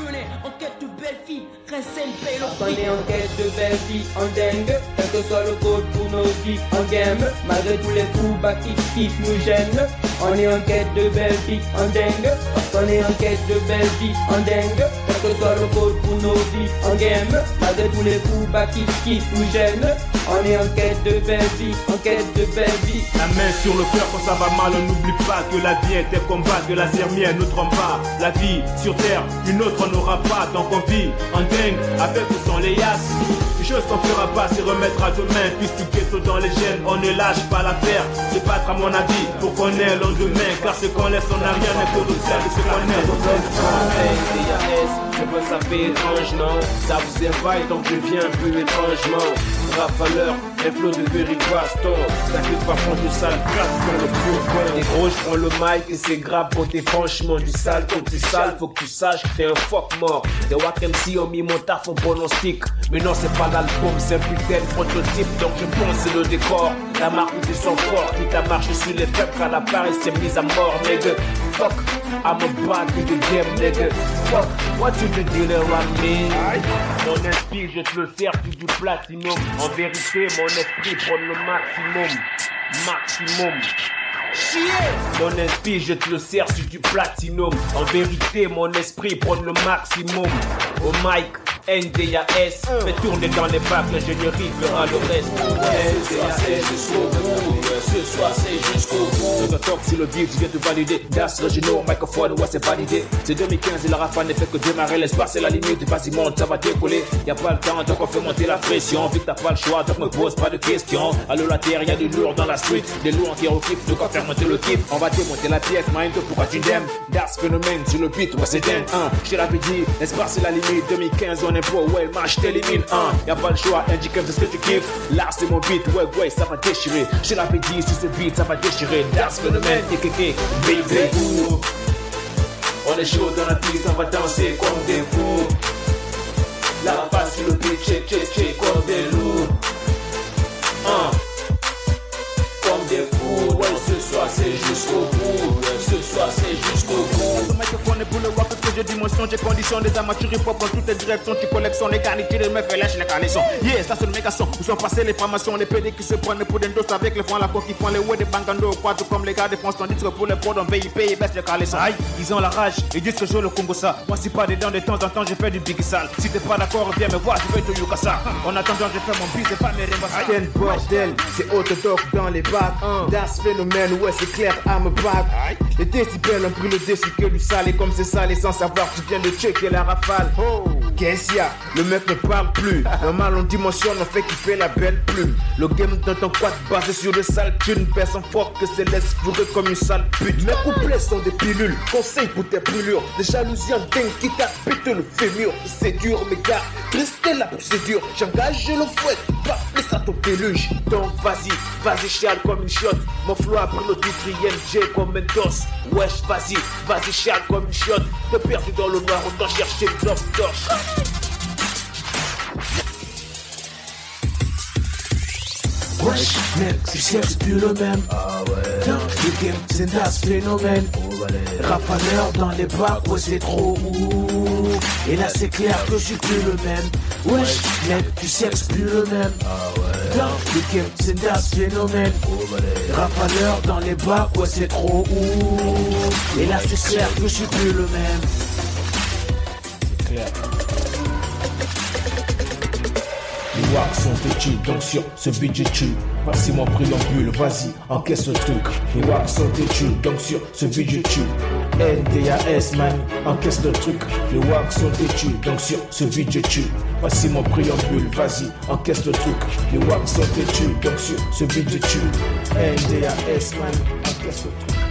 tuning en quête de belles filles, Rincel paye le On est en quête de belles filles, en dingue, quel que soit le code pour nos vies, en game, malgré tous les coups bas qui, qui nous gênent. On est en quête de belles filles, en dingue, parce qu'on est en quête de belles filles, en dingue, quel que soit le code pour nos vies, en game, malgré tous les coups bas qui, qui nous gênent. On est en quête de belles filles, en quête de belles filles. La main sur le cœur quand ça va mal, on n'oublie pas que la vie est un combat, que la mienne ne trompe pas. La vie sur terre, une autre on n'aura pas, donc on vit en dingue, avec ou sans les yasses. Chose qu'on fera pas, c'est remettre à demain, puisque du ghetto dans les gènes, on ne lâche pas l'affaire. C'est battre à mon avis pour qu'on ait le lendemain, car ce qu'on laisse on n'a rien n'est que sel de ce qu'on est. Ça fait étrange, non Ça vous je viens un flot de vérité baston T'inquiète pas, prends du sale grave dans le fourgon Et gros, je prends le mic et c'est grave pour t'es franchement du sale. Comme tu sale, faut que tu saches que t'es un fuck mort. Les Wack MC ont mis mon taf en pronostic. Mais non, c'est pas l'album, c'est un putain de prototype. Donc je pense c'est le décor. La marque tu sens fort Qui t'a marché sur les peuples à la Paris s'est mise à mort, nigga Fuck, I'm a bad to the game, nigga Fuck, what you the dealer on me? Mon esprit, je te le sers sur du platinum En vérité, mon esprit prend le maximum Maximum mon esprit, je te le sers sur du platinum. En vérité, mon esprit prend le maximum. Au mic, NDAS, fais tourner dans les bacs, l'ingénierie fera le reste. NDAS jusqu'au bout, ce soir c'est jusqu'au bout. Je talk si le beat vient de valider. Das, Reginald, microphone, ouais c'est validé. C'est 2015 et la rafale n'est fait que démarrer. L'espace c'est la limite, vas-y monte, ça va décoller. Y a pas le temps, donc on fait monter la pression. Que t'as pas le choix, donc me pose pas de questions. Allô la terre, y a du lourd dans la street. Des lourds qui kiff, de quoi faire monter le kiff. On va démonter la pièce, mind, pourquoi tu m'aimes Das phénomène sur le beat, ouais c'est dingue, hein. Je l'avais dit, l'espace c'est la limite. 2015, on est pro, ouais, le match t'élimine, hein. Y a pas le choix, indique c'est ce que tu kiffes. Là c'est mon beat, ouais, ouais, ça va déchirer. Je l'avais dit, sur ce beat, ça va déchirer. Das phénomène, baby, ooh. On est chaud dans la piste, on va danser comme des fous. La face sur le beat, check, check, check, comme des loups. Hein. Comme des fous, ouais, ce soir c'est jusqu'au bout. Ouais, ce soir c'est jusqu'au bout. Parce que j'ai condition des amateurs hip hop dans toutes les directions. Tu collections les garnitures, les meufs et lâche les carnations. Yeah, ça c'est le méga son. Où sont passés les formations, les PD qui se prennent pour des doses avec les francs, la coque qui font les ouais des bangando. Quoi, tout comme les gars de France, tandis que pour les pods en VIP, ils baissent les carnations. Aïe, ils ont la rage, ils disent que je le Congo ça. Moi, si pas dedans, de temps en temps, je fais du big sale. Si t'es pas d'accord, viens me voir, je vais te Yukasa. En attendant, je fais mon beat, c'est pas mes rébasses. Quel bordel, c'est orthodoxe dans les bacs. Das phénomène, ouais, c'est clair, I'm a back. Les décibels ont pris le dessus que du sale, et comme c'est sale, sans savoir, tu viens de checker la rafale. Qu'est-ce qu'il y a? Le mec ne parle plus. Normal, on dimensionne, on fait kiffer la belle plume. Le game dans ton quad basé sur le sale thune. Personne fort que c'est laisse fourrer comme une sale pute. Mes couplets sont des pilules, conseils pour tes brûlures. Des jalousies en dingue qui t'habitent le fémur. C'est dur, mes gars, restez la procédure. J'engage le fouet, pas à ton péluche. Donc vas-y, vas-y, chiale comme une chiotte. Mon flow a pris le titre IMG comme Mentos. Wesh, vas-y, vas-y, chiale comme une chiotte. T'es perdu dans le noir, autant chercher une torche. Wesh, mec, tu sais que c'est plus le même. Ah ouais. Dans le game, c'est Das phénomène. Rafaleur dans les ouais, c'est trop ouh. Et là, c'est clair que je suis plus le même. Wesh, mec, tu sais que c'est plus le même. Ah le game, c'est Das phénomène. Rafaleur dans les bacs, ouais, c'est trop ouh. Et là, c'est clair que je suis plus le même. C'est clair. Wacks sont têtus, donc sur ce je tue. Voici mon préambule, vas-y, encaisse le truc. Les wacks sont têtus, donc sur ce je tue. NDAS man, encaisse le truc. Les wacks sont têtus, donc sur ce je tue. Voici mon préambule, vas-y, encaisse le truc. Les wacks sont têtus, donc sur ce je tue. NDAS man, encaisse le truc.